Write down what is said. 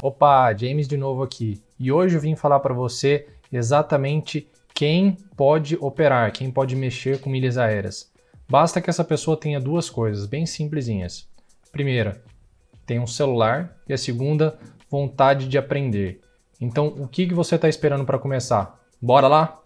Opa, James de novo aqui. E hoje eu vim falar para você exatamente quem pode operar, quem pode mexer com milhas aéreas. Basta que essa pessoa tenha duas coisas bem simplesinhas. Primeira, tem um celular e a segunda, vontade de aprender. Então, o que, que você está esperando para começar? Bora lá?